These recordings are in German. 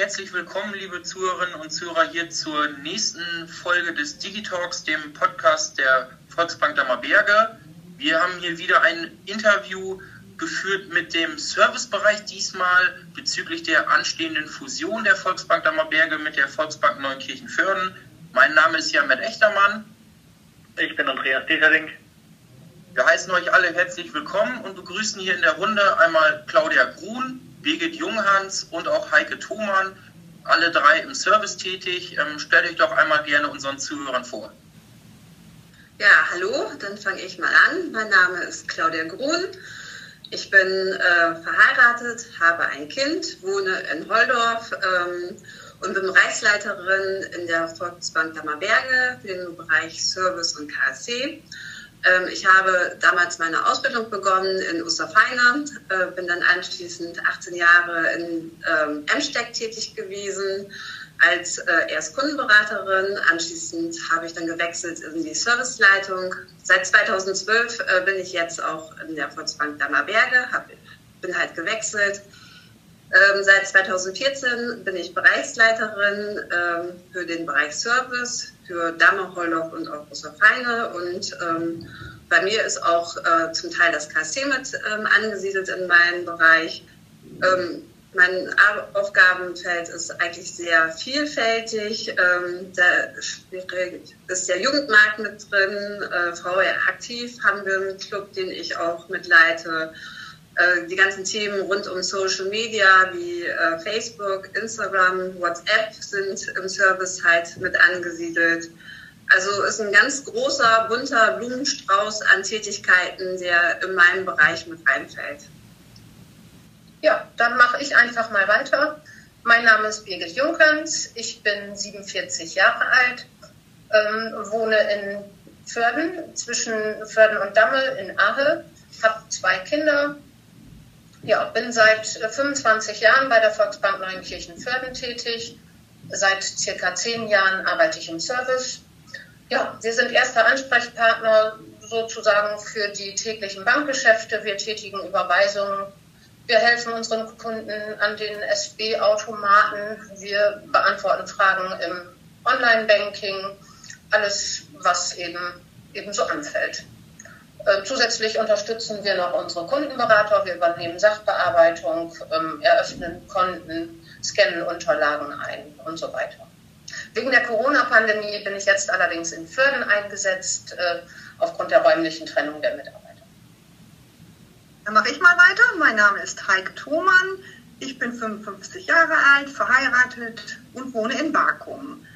herzlich willkommen, liebe Zuhörerinnen und Zuhörer, hier zur nächsten Folge des Digitalks, dem Podcast der Volksbank Dammerberge. Wir haben hier wieder ein Interview geführt mit dem Servicebereich diesmal bezüglich der anstehenden Fusion der Volksbank Dammerberge mit der Volksbank Neunkirchen-Förden. Mein Name ist Jan Echtermann. Ich bin Andreas Deterling. Wir heißen euch alle herzlich willkommen und begrüßen hier in der Runde einmal Claudia Grun, Birgit Junghans und auch Heike Thomann, alle drei im Service tätig. Ähm, stellt euch doch einmal gerne unseren Zuhörern vor. Ja, hallo, dann fange ich mal an. Mein Name ist Claudia Grun. Ich bin äh, verheiratet, habe ein Kind, wohne in Holdorf ähm, und bin Bereichsleiterin in der Volksbank Dammerberge für den Bereich Service und KSC. Ähm, ich habe damals meine Ausbildung begonnen in Osterfeine, äh, bin dann anschließend 18 Jahre in ähm, Emsteck tätig gewesen als äh, erst Kundenberaterin. Anschließend habe ich dann gewechselt in die Serviceleitung. Seit 2012 äh, bin ich jetzt auch in der Volksbank Dammerberge, hab, bin halt gewechselt. Ähm, seit 2014 bin ich Bereichsleiterin ähm, für den Bereich Service für Damme, Hollow und auch Osterfeine. Und ähm, bei mir ist auch äh, zum Teil das KSC mit ähm, angesiedelt in meinem Bereich. Ähm, mein Aufgabenfeld ist eigentlich sehr vielfältig. Ähm, da ist der Jugendmarkt mit drin. Äh, VR aktiv haben wir einen Club, den ich auch mitleite. Äh, die ganzen Themen rund um Social Media wie äh, Facebook, Instagram, WhatsApp sind im Service halt mit angesiedelt. Also ist ein ganz großer, bunter Blumenstrauß an Tätigkeiten, der in meinen Bereich mit reinfällt. Ja, dann mache ich einfach mal weiter. Mein Name ist Birgit Junkens, ich bin 47 Jahre alt, ähm, wohne in Förden, zwischen Förden und Dammel in Ahe, habe zwei Kinder, ja, bin seit 25 Jahren bei der Volksbank Neunkirchen-Förden tätig. Seit circa zehn Jahren arbeite ich im Service. Ja, wir sind erster Ansprechpartner sozusagen für die täglichen Bankgeschäfte. Wir tätigen Überweisungen. Wir helfen unseren Kunden an den SB-Automaten. Wir beantworten Fragen im Online-Banking. Alles, was eben, eben so anfällt. Äh, zusätzlich unterstützen wir noch unsere Kundenberater. Wir übernehmen Sachbearbeitung, ähm, eröffnen Konten, scannen Unterlagen ein und so weiter. Wegen der Corona-Pandemie bin ich jetzt allerdings in Förden eingesetzt, äh, aufgrund der räumlichen Trennung der Mitarbeiter. Dann mache ich mal weiter. Mein Name ist Heike Thomann. Ich bin 55 Jahre alt, verheiratet und wohne in Bakum.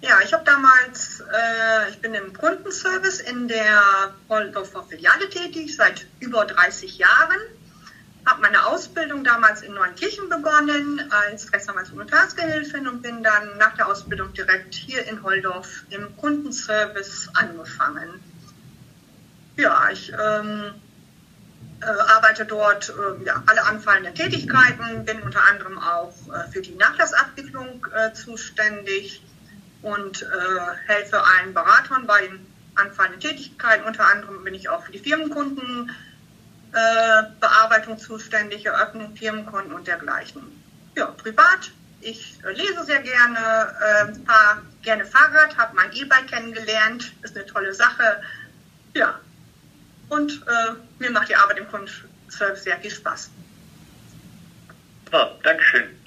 Ja, ich habe damals, äh, ich bin im Kundenservice in der Waldorfer Filiale tätig, seit über 30 Jahren. Habe meine Ausbildung damals in Neunkirchen begonnen als Rechtsanwalts- und Notarsgehilfin und bin dann nach der Ausbildung direkt hier in Holdorf im Kundenservice angefangen. Ja, ich ähm, äh, arbeite dort äh, ja, alle anfallenden Tätigkeiten, bin unter anderem auch äh, für die Nachlassabwicklung äh, zuständig und äh, helfe allen Beratern bei den anfallenden Tätigkeiten. Unter anderem bin ich auch für die Firmenkundenbearbeitung äh, zuständig, Eröffnung Firmenkonten und dergleichen. Ja, privat. Ich äh, lese sehr gerne, äh, fahre gerne Fahrrad, habe mein E-Bike kennengelernt, ist eine tolle Sache. Ja, und äh, mir macht die Arbeit im Kundenservice sehr viel Spaß. Oh, Dankeschön.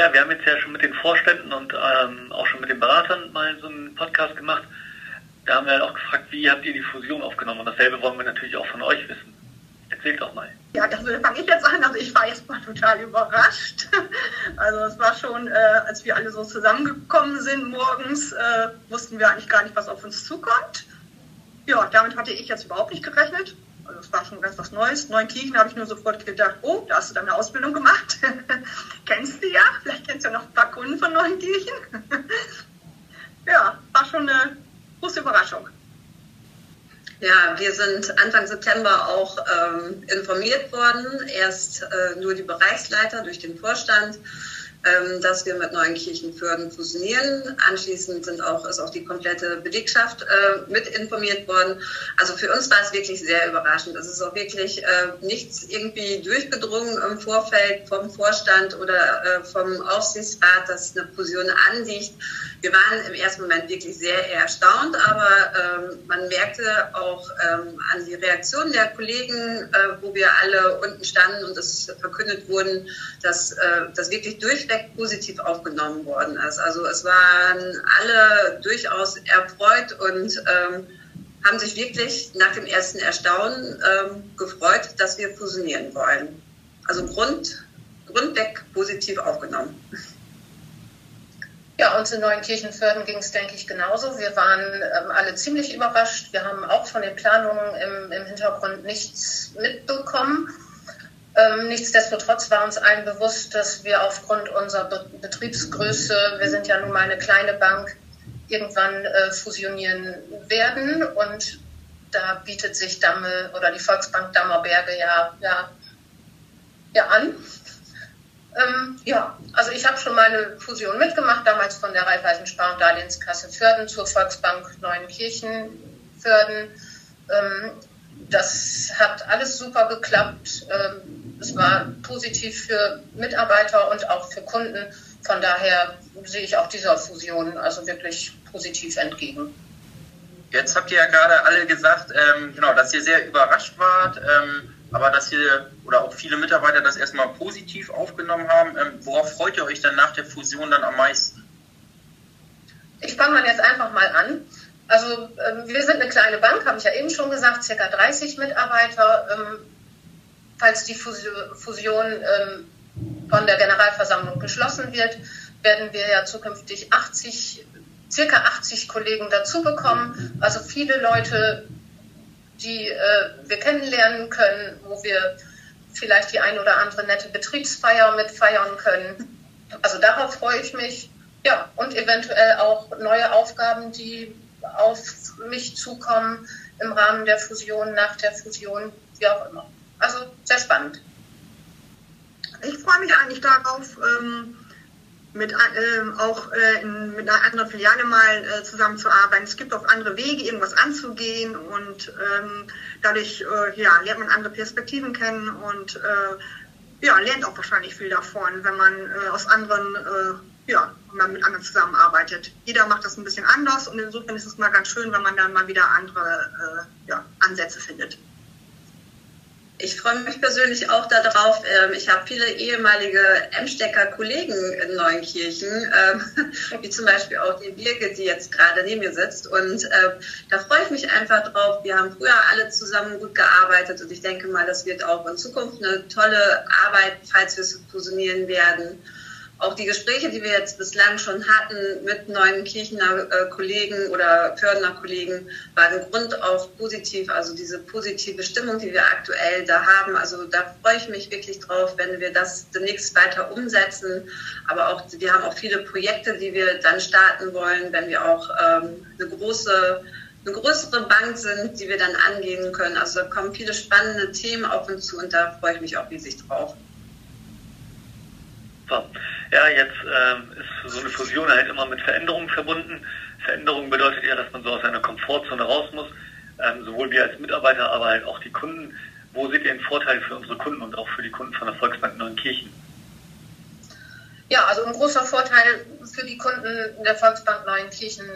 Ja, wir haben jetzt ja schon mit den Vorständen und ähm, auch schon mit den Beratern mal so einen Podcast gemacht. Da haben wir halt auch gefragt, wie habt ihr die Fusion aufgenommen? Und dasselbe wollen wir natürlich auch von euch wissen. Erzählt doch mal. Ja, das fange ich jetzt an. Also ich war jetzt mal total überrascht. Also es war schon, äh, als wir alle so zusammengekommen sind morgens, äh, wussten wir eigentlich gar nicht, was auf uns zukommt. Ja, damit hatte ich jetzt überhaupt nicht gerechnet. Es war schon ganz was Neues. Neunkirchen habe ich nur sofort gedacht, oh, da hast du deine Ausbildung gemacht. kennst du ja, vielleicht kennst du ja noch ein paar Kunden von Neunkirchen. ja, war schon eine große Überraschung. Ja, wir sind Anfang September auch ähm, informiert worden. Erst äh, nur die Bereichsleiter durch den Vorstand. Ähm, dass wir mit Neuenkirchenförden fusionieren. Anschließend sind auch, ist auch die komplette Belegschaft äh, mit informiert worden. Also für uns war es wirklich sehr überraschend. Es ist auch wirklich äh, nichts irgendwie durchgedrungen im Vorfeld vom Vorstand oder äh, vom Aufsichtsrat, dass eine Fusion anliegt. Wir waren im ersten Moment wirklich sehr erstaunt, aber ähm, man merkte auch ähm, an die Reaktion der Kollegen, äh, wo wir alle unten standen und es verkündet wurden, dass äh, das wirklich durch Feedback positiv aufgenommen worden ist. Also es waren alle durchaus erfreut und ähm, haben sich wirklich nach dem ersten Erstaunen ähm, gefreut, dass wir fusionieren wollen. Also Grund, grundweg positiv aufgenommen. Ja, uns in Neuenkirchenförden ging es, denke ich, genauso. Wir waren ähm, alle ziemlich überrascht. Wir haben auch von den Planungen im, im Hintergrund nichts mitbekommen. Ähm, nichtsdestotrotz war uns allen bewusst, dass wir aufgrund unserer Be Betriebsgröße, wir sind ja nun mal eine kleine Bank, irgendwann äh, fusionieren werden. Und da bietet sich Damme oder die Volksbank Dammerberge ja, ja, ja an. Ähm, ja, also ich habe schon meine Fusion mitgemacht, damals von der Raiffeisen Spar- und Darlehenskasse Förden zur Volksbank Neuenkirchen Förden. Ähm, das hat alles super geklappt. Ähm, es war positiv für Mitarbeiter und auch für Kunden. Von daher sehe ich auch dieser Fusion also wirklich positiv entgegen. Jetzt habt ihr ja gerade alle gesagt, ähm, genau, dass ihr sehr überrascht wart, ähm, aber dass ihr oder auch viele Mitarbeiter das erstmal positiv aufgenommen haben. Ähm, worauf freut ihr euch dann nach der Fusion dann am meisten? Ich fange mal jetzt einfach mal an. Also ähm, wir sind eine kleine Bank, habe ich ja eben schon gesagt, circa 30 Mitarbeiter. Falls die Fusion ähm, von der Generalversammlung beschlossen wird, werden wir ja zukünftig 80, circa 80 Kollegen dazu bekommen. Also viele Leute, die äh, wir kennenlernen können, wo wir vielleicht die ein oder andere nette Betriebsfeier mitfeiern können. Also darauf freue ich mich. Ja, und eventuell auch neue Aufgaben, die auf mich zukommen im Rahmen der Fusion, nach der Fusion, wie auch immer. Also sehr spannend. Ich freue mich eigentlich darauf, ähm, mit, äh, auch äh, in, mit einer anderen Filiale mal äh, zusammenzuarbeiten. Es gibt auch andere Wege, irgendwas anzugehen und ähm, dadurch äh, ja, lernt man andere Perspektiven kennen und äh, ja, lernt auch wahrscheinlich viel davon, wenn man äh, aus anderen ja, wenn man mit anderen zusammenarbeitet. Jeder macht das ein bisschen anders und insofern ist es mal ganz schön, wenn man dann mal wieder andere ja, Ansätze findet. Ich freue mich persönlich auch darauf. Ähm, ich habe viele ehemalige Emstecker Kollegen in Neuenkirchen, ähm, wie zum Beispiel auch die Birke, die jetzt gerade neben mir sitzt. Und ähm, da freue ich mich einfach drauf. Wir haben früher alle zusammen gut gearbeitet und ich denke mal, das wird auch in Zukunft eine tolle Arbeit, falls wir fusionieren werden auch die Gespräche, die wir jetzt bislang schon hatten mit neuen Kirchener äh, Kollegen oder Fördener Kollegen, waren grundauf positiv. Also diese positive Stimmung, die wir aktuell da haben. Also da freue ich mich wirklich drauf, wenn wir das demnächst weiter umsetzen. Aber auch, wir haben auch viele Projekte, die wir dann starten wollen, wenn wir auch ähm, eine große eine größere Bank sind, die wir dann angehen können. Also da kommen viele spannende Themen auf uns zu und da freue ich mich auch riesig drauf. Super. Ja, jetzt ähm, ist so eine Fusion halt immer mit Veränderungen verbunden. Veränderung bedeutet ja, dass man so aus seiner Komfortzone raus muss, ähm, sowohl wir als Mitarbeiter, aber halt auch die Kunden. Wo seht ihr den Vorteil für unsere Kunden und auch für die Kunden von der Volksbank Neuenkirchen? Ja, also ein großer Vorteil für die Kunden der Volksbank Neuenkirchen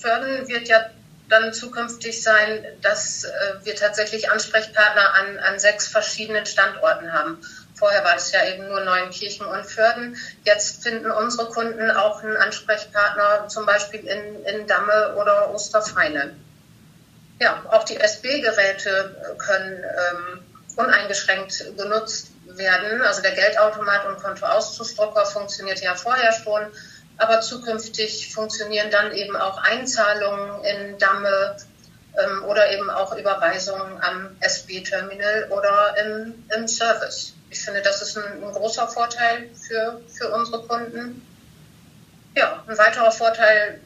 fördern wird ja dann zukünftig sein, dass äh, wir tatsächlich Ansprechpartner an, an sechs verschiedenen Standorten haben. Vorher war es ja eben nur Neuenkirchen und Förden. Jetzt finden unsere Kunden auch einen Ansprechpartner, zum Beispiel in, in Damme oder Osterfeine. Ja, auch die SB-Geräte können ähm, uneingeschränkt genutzt werden. Also der Geldautomat und Kontoauszusdrucker funktioniert ja vorher schon, aber zukünftig funktionieren dann eben auch Einzahlungen in Damme ähm, oder eben auch Überweisungen am SB-Terminal oder im, im Service ich finde, das ist ein, ein großer Vorteil für, für unsere Kunden. Ja, ein weiterer Vorteil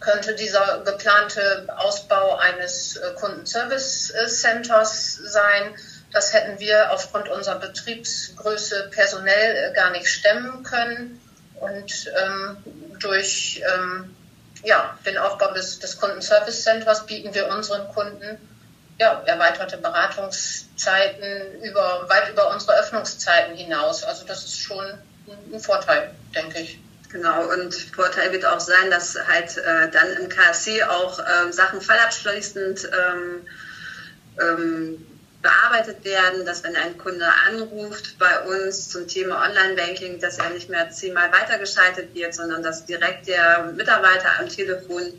könnte dieser geplante Ausbau eines äh, Kundenservice Centers sein. Das hätten wir aufgrund unserer Betriebsgröße personell äh, gar nicht stemmen können. Und ähm, durch ähm, ja, den Aufbau des, des Kundenservice Centers bieten wir unseren Kunden ja, erweiterte Beratungszeiten über, weit über unsere Öffnungszeiten hinaus. Also das ist schon ein Vorteil, denke ich. Genau, und Vorteil wird auch sein, dass halt äh, dann im KSC auch äh, Sachen fallabschließend ähm, ähm, bearbeitet werden, dass wenn ein Kunde anruft bei uns zum Thema Online-Banking, dass er nicht mehr zehnmal weitergeschaltet wird, sondern dass direkt der Mitarbeiter am Telefon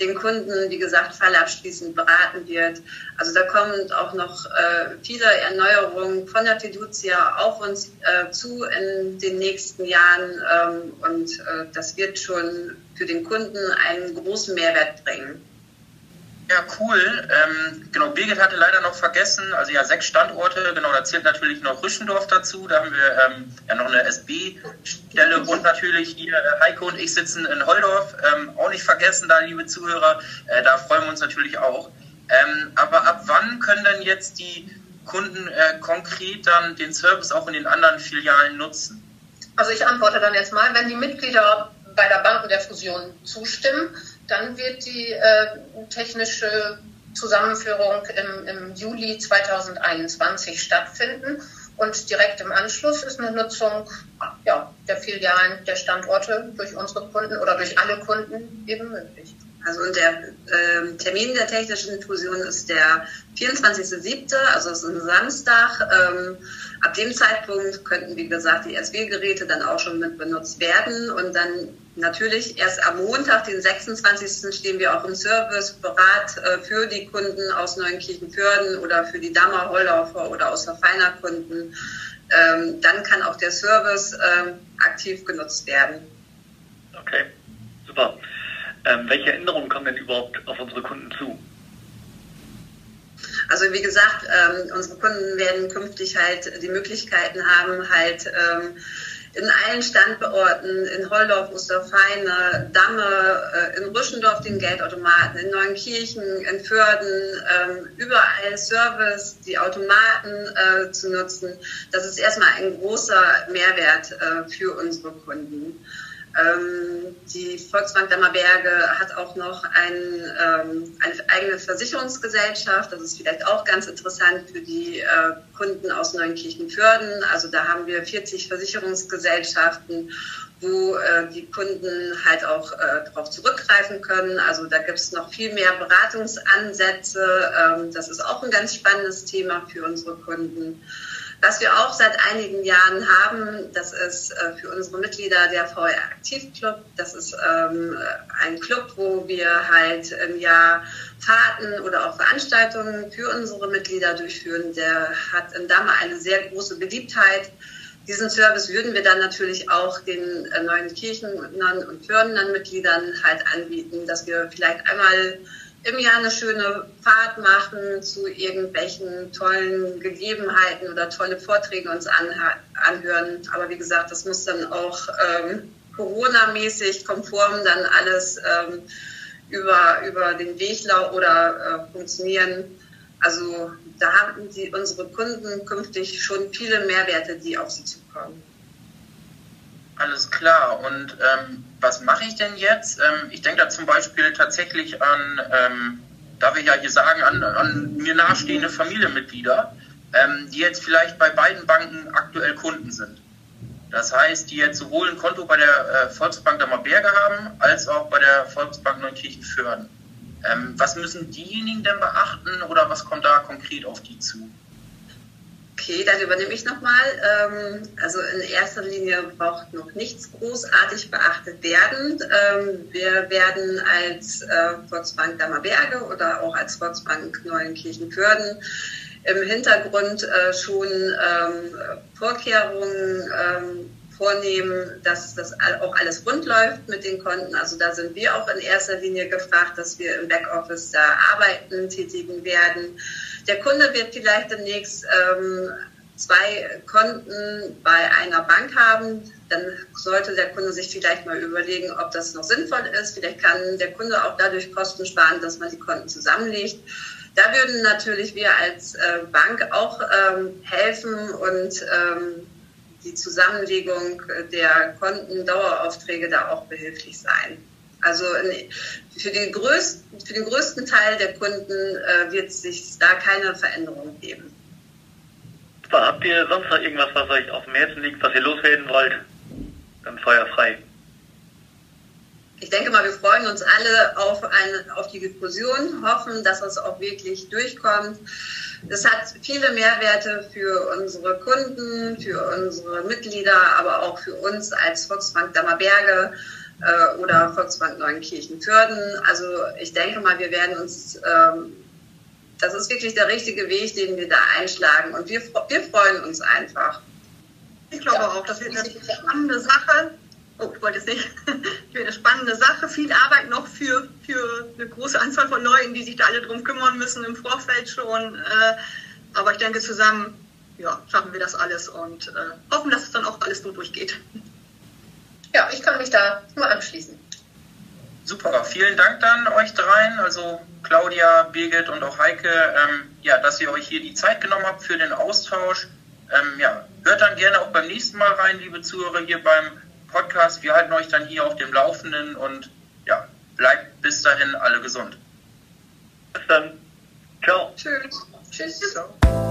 den Kunden, wie gesagt, fallabschließend beraten wird. Also da kommen auch noch äh, viele Erneuerungen von der Fiducia auf uns äh, zu in den nächsten Jahren ähm, und äh, das wird schon für den Kunden einen großen Mehrwert bringen. Ja, cool. Ähm, genau, Birgit hatte leider noch vergessen, also ja, sechs Standorte, genau, da zählt natürlich noch Rüschendorf dazu, da haben wir ähm, ja noch eine SB-Stelle und natürlich hier äh, Heiko und ich sitzen in Holdorf, ähm, auch nicht vergessen da, liebe Zuhörer, äh, da freuen wir uns natürlich auch. Ähm, aber ab wann können denn jetzt die Kunden äh, konkret dann den Service auch in den anderen Filialen nutzen? Also ich antworte dann jetzt mal, wenn die Mitglieder bei der Banken der Fusion zustimmen, dann wird die äh, technische Zusammenführung im, im, Juli 2021 stattfinden. Und direkt im Anschluss ist eine Nutzung ja, der Filialen, der Standorte durch unsere Kunden oder durch alle Kunden eben möglich. Also und der äh, Termin der technischen Fusion ist der 24.07., also ist ein Samstag. Ähm, ab dem Zeitpunkt könnten, wie gesagt, die SW-Geräte dann auch schon mit benutzt werden und dann natürlich erst am Montag, den 26. stehen wir auch im Service berat äh, für die Kunden aus Neunkirchen-Fürden oder für die Dammer, Holdorfer oder aus Verfeiner Kunden. Ähm, dann kann auch der Service ähm, aktiv genutzt werden. Okay, super. Ähm, welche Änderungen kommen denn überhaupt auf unsere Kunden zu? Also wie gesagt, ähm, unsere Kunden werden künftig halt die Möglichkeiten haben, halt ähm, in allen Standorten, in Holdorf, Osterfeine, Damme, äh, in Rüschendorf den Geldautomaten, in Neunkirchen, in Förden, ähm, überall Service, die Automaten äh, zu nutzen. Das ist erstmal ein großer Mehrwert äh, für unsere Kunden. Ähm, die Volksbank Dammerberge hat auch noch ein, ähm, eine eigene Versicherungsgesellschaft. Das ist vielleicht auch ganz interessant für die äh, Kunden aus Neunkirchen-Fürden. Also da haben wir 40 Versicherungsgesellschaften, wo äh, die Kunden halt auch äh, darauf zurückgreifen können. Also da gibt es noch viel mehr Beratungsansätze. Ähm, das ist auch ein ganz spannendes Thema für unsere Kunden. Was wir auch seit einigen Jahren haben, das ist äh, für unsere Mitglieder der VR Aktiv Club. Das ist ähm, ein Club, wo wir halt im Jahr Fahrten oder auch Veranstaltungen für unsere Mitglieder durchführen. Der hat in Damme eine sehr große Beliebtheit. Diesen Service würden wir dann natürlich auch den äh, neuen Kirchenern und Fördern Mitgliedern halt anbieten, dass wir vielleicht einmal im Jahr eine schöne Fahrt machen zu irgendwelchen tollen Gegebenheiten oder tolle Vorträge uns anhören. Aber wie gesagt, das muss dann auch ähm, Corona-mäßig konform dann alles ähm, über, über den Weg oder äh, funktionieren. Also da haben die, unsere Kunden künftig schon viele Mehrwerte, die auf sie zukommen. Alles klar. Und ähm, was mache ich denn jetzt? Ähm, ich denke da zum Beispiel tatsächlich an, ähm, darf ich ja hier sagen, an, an mir nahestehende Familienmitglieder, ähm, die jetzt vielleicht bei beiden Banken aktuell Kunden sind. Das heißt, die jetzt sowohl ein Konto bei der äh, Volksbank Dammerberge haben, als auch bei der Volksbank Neunkirchen-Föhren. Ähm, was müssen diejenigen denn beachten oder was kommt da konkret auf die zu? Okay, dann übernehme ich nochmal. Ähm, also in erster Linie braucht noch nichts großartig beachtet werden. Ähm, wir werden als äh, Volksbank Dammerberge oder auch als Volksbank Neuenkirchen-Fürden im Hintergrund äh, schon ähm, Vorkehrungen vornehmen, dass das auch alles rund läuft mit den Konten. Also da sind wir auch in erster Linie gefragt, dass wir im Backoffice da Arbeiten tätigen werden der Kunde wird vielleicht demnächst ähm, zwei Konten bei einer Bank haben. Dann sollte der Kunde sich vielleicht mal überlegen, ob das noch sinnvoll ist. Vielleicht kann der Kunde auch dadurch Kosten sparen, dass man die Konten zusammenlegt. Da würden natürlich wir als äh, Bank auch ähm, helfen und ähm, die Zusammenlegung der Kontendaueraufträge da auch behilflich sein. Also für den größten, für den größten Teil der Kunden äh, wird es sich da keine Veränderung geben. Habt ihr sonst noch irgendwas, was euch auf dem Herzen liegt, was ihr loswerden wollt? Dann Feuer frei. Ich denke mal, wir freuen uns alle auf, eine, auf die Diskussion, hoffen, dass es auch wirklich durchkommt. Es hat viele Mehrwerte für unsere Kunden, für unsere Mitglieder, aber auch für uns als Volksbank Dammerberge äh, oder Volksbank Neunkirchen-Fürden. Also ich denke mal, wir werden uns, ähm, das ist wirklich der richtige Weg, den wir da einschlagen und wir, wir freuen uns einfach. Ich glaube ja. auch, das wird eine spannende Sache. Oh, ich wollte es nicht. Ich eine spannende Sache. Viel Arbeit noch für, für eine große Anzahl von Leuten, die sich da alle drum kümmern müssen im Vorfeld schon. Äh, aber ich denke, zusammen ja, schaffen wir das alles und äh, hoffen, dass es dann auch alles so durchgeht. Ja, ich kann mich da nur anschließen. Super, vielen Dank dann euch dreien, also Claudia, Birgit und auch Heike, ähm, ja, dass ihr euch hier die Zeit genommen habt für den Austausch. Ähm, ja, hört dann gerne auch beim nächsten Mal rein, liebe Zuhörer, hier beim Podcast. Wir halten euch dann hier auf dem Laufenden und ja, bleibt bis dahin alle gesund. Bis dann. Ciao. Tschüss. Tschüss. Ciao.